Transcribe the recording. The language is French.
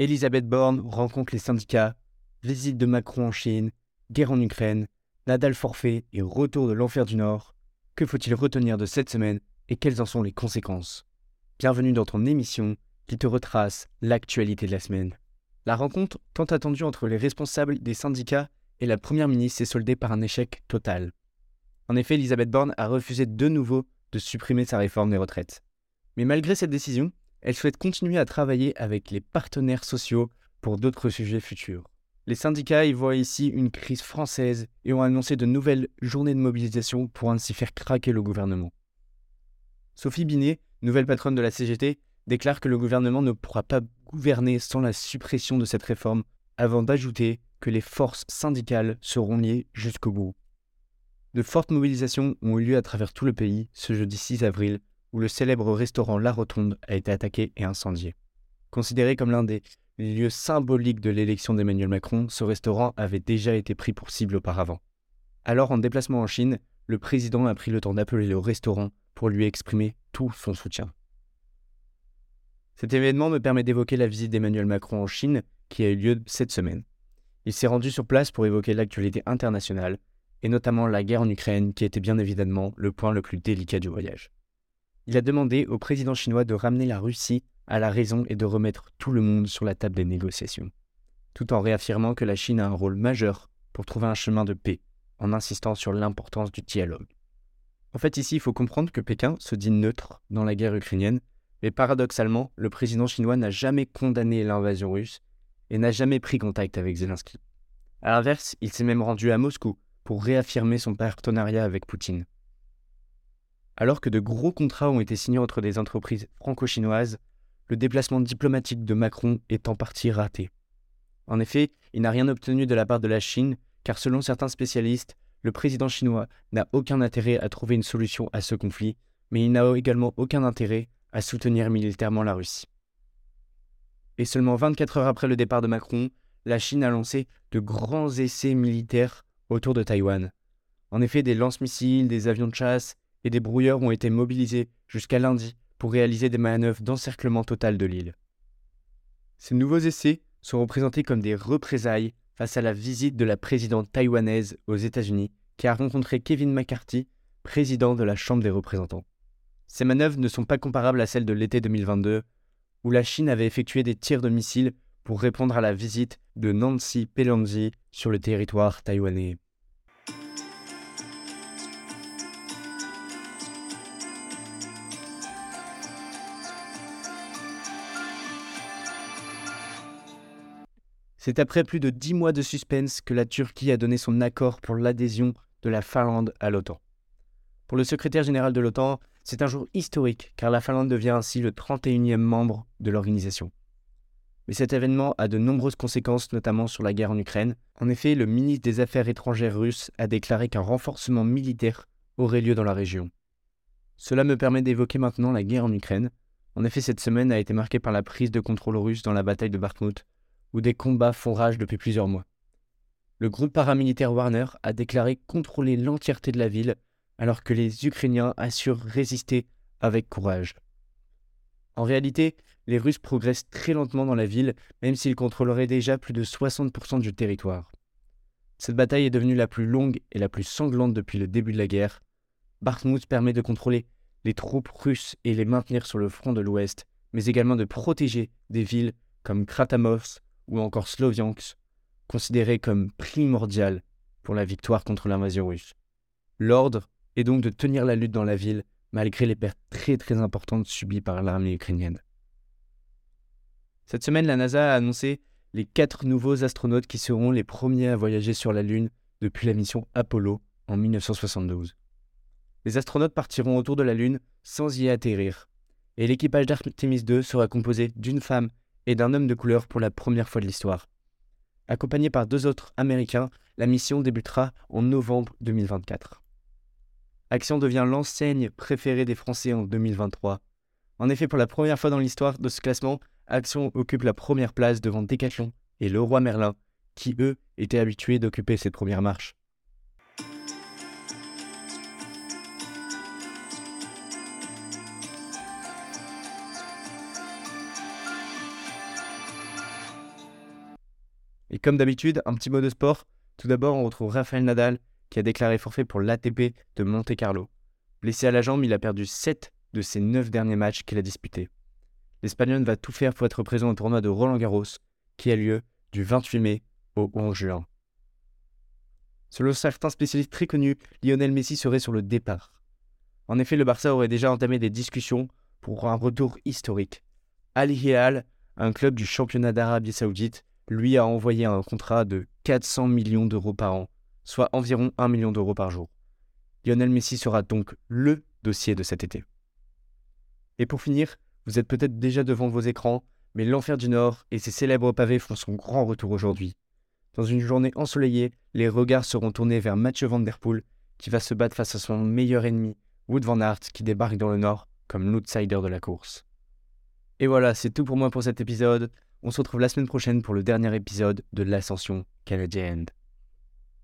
Elisabeth Borne rencontre les syndicats, visite de Macron en Chine, guerre en Ukraine, Nadal forfait et retour de l'enfer du Nord. Que faut-il retenir de cette semaine et quelles en sont les conséquences? Bienvenue dans ton émission qui te retrace l'actualité de la semaine. La rencontre tant attendue entre les responsables des syndicats et la Première ministre s'est soldée par un échec total. En effet, Elisabeth Borne a refusé de nouveau de supprimer sa réforme des retraites. Mais malgré cette décision, elle souhaite continuer à travailler avec les partenaires sociaux pour d'autres sujets futurs. Les syndicats y voient ici une crise française et ont annoncé de nouvelles journées de mobilisation pour ainsi faire craquer le gouvernement. Sophie Binet, nouvelle patronne de la CGT, déclare que le gouvernement ne pourra pas gouverner sans la suppression de cette réforme, avant d'ajouter que les forces syndicales seront liées jusqu'au bout. De fortes mobilisations ont eu lieu à travers tout le pays ce jeudi 6 avril, où le célèbre restaurant La Rotonde a été attaqué et incendié. Considéré comme l'un des lieux symboliques de l'élection d'Emmanuel Macron, ce restaurant avait déjà été pris pour cible auparavant. Alors, en déplacement en Chine, le président a pris le temps d'appeler le restaurant pour lui exprimer tout son soutien. Cet événement me permet d'évoquer la visite d'Emmanuel Macron en Chine qui a eu lieu cette semaine. Il s'est rendu sur place pour évoquer l'actualité internationale, et notamment la guerre en Ukraine qui était bien évidemment le point le plus délicat du voyage. Il a demandé au président chinois de ramener la Russie à la raison et de remettre tout le monde sur la table des négociations, tout en réaffirmant que la Chine a un rôle majeur pour trouver un chemin de paix, en insistant sur l'importance du dialogue. En fait, ici, il faut comprendre que Pékin se dit neutre dans la guerre ukrainienne, mais paradoxalement, le président chinois n'a jamais condamné l'invasion russe et n'a jamais pris contact avec Zelensky. A l'inverse, il s'est même rendu à Moscou pour réaffirmer son partenariat avec Poutine. Alors que de gros contrats ont été signés entre des entreprises franco-chinoises, le déplacement diplomatique de Macron est en partie raté. En effet, il n'a rien obtenu de la part de la Chine, car selon certains spécialistes, le président chinois n'a aucun intérêt à trouver une solution à ce conflit, mais il n'a également aucun intérêt à soutenir militairement la Russie. Et seulement 24 heures après le départ de Macron, la Chine a lancé de grands essais militaires autour de Taïwan. En effet, des lance-missiles, des avions de chasse et des brouilleurs ont été mobilisés jusqu'à lundi pour réaliser des manœuvres d'encerclement total de l'île. Ces nouveaux essais sont représentés comme des représailles face à la visite de la présidente taïwanaise aux États-Unis qui a rencontré Kevin McCarthy, président de la Chambre des représentants. Ces manœuvres ne sont pas comparables à celles de l'été 2022, où la Chine avait effectué des tirs de missiles pour répondre à la visite de Nancy Pelosi sur le territoire taïwanais. C'est après plus de dix mois de suspense que la Turquie a donné son accord pour l'adhésion de la Finlande à l'OTAN. Pour le secrétaire général de l'OTAN, c'est un jour historique car la Finlande devient ainsi le 31e membre de l'organisation. Mais cet événement a de nombreuses conséquences, notamment sur la guerre en Ukraine. En effet, le ministre des Affaires étrangères russe a déclaré qu'un renforcement militaire aurait lieu dans la région. Cela me permet d'évoquer maintenant la guerre en Ukraine. En effet, cette semaine a été marquée par la prise de contrôle russe dans la bataille de Bakhmut, où des combats font rage depuis plusieurs mois. Le groupe paramilitaire Warner a déclaré contrôler l'entièreté de la ville, alors que les Ukrainiens assurent résister avec courage. En réalité, les Russes progressent très lentement dans la ville, même s'ils contrôleraient déjà plus de 60% du territoire. Cette bataille est devenue la plus longue et la plus sanglante depuis le début de la guerre. Bakhmut permet de contrôler les troupes russes et les maintenir sur le front de l'Ouest, mais également de protéger des villes comme Kratamovsk ou encore Sloviansk, considérées comme primordiales pour la victoire contre l'invasion russe. L'ordre est donc de tenir la lutte dans la ville malgré les pertes très très importantes subies par l'armée ukrainienne. Cette semaine, la NASA a annoncé les quatre nouveaux astronautes qui seront les premiers à voyager sur la Lune depuis la mission Apollo en 1972. Les astronautes partiront autour de la Lune sans y atterrir, et l'équipage d'Artemis 2 sera composé d'une femme et d'un homme de couleur pour la première fois de l'histoire. Accompagné par deux autres Américains, la mission débutera en novembre 2024. Action devient l'enseigne préférée des Français en 2023. En effet, pour la première fois dans l'histoire de ce classement, Action occupe la première place devant Decathlon et Leroy Merlin, qui eux étaient habitués d'occuper cette première marche. Et comme d'habitude, un petit mot de sport. Tout d'abord, on retrouve Rafael Nadal qui a déclaré forfait pour l'ATP de Monte Carlo. Blessé à la jambe, il a perdu 7 de ses 9 derniers matchs qu'il a disputés. L'Espagnol va tout faire pour être présent au tournoi de Roland Garros qui a lieu du 28 mai au 11 juin. Selon certains spécialistes très connus, Lionel Messi serait sur le départ. En effet, le Barça aurait déjà entamé des discussions pour un retour historique. Al Hilal, un club du championnat d'Arabie Saoudite, lui a envoyé un contrat de 400 millions d'euros par an, soit environ 1 million d'euros par jour. Lionel Messi sera donc LE dossier de cet été. Et pour finir, vous êtes peut-être déjà devant vos écrans, mais l'Enfer du Nord et ses célèbres pavés font son grand retour aujourd'hui. Dans une journée ensoleillée, les regards seront tournés vers Mathieu Van Der Poel, qui va se battre face à son meilleur ennemi, Wood Van Aert, qui débarque dans le Nord comme l'outsider de la course. Et voilà, c'est tout pour moi pour cet épisode. On se retrouve la semaine prochaine pour le dernier épisode de l'Ascension canadienne.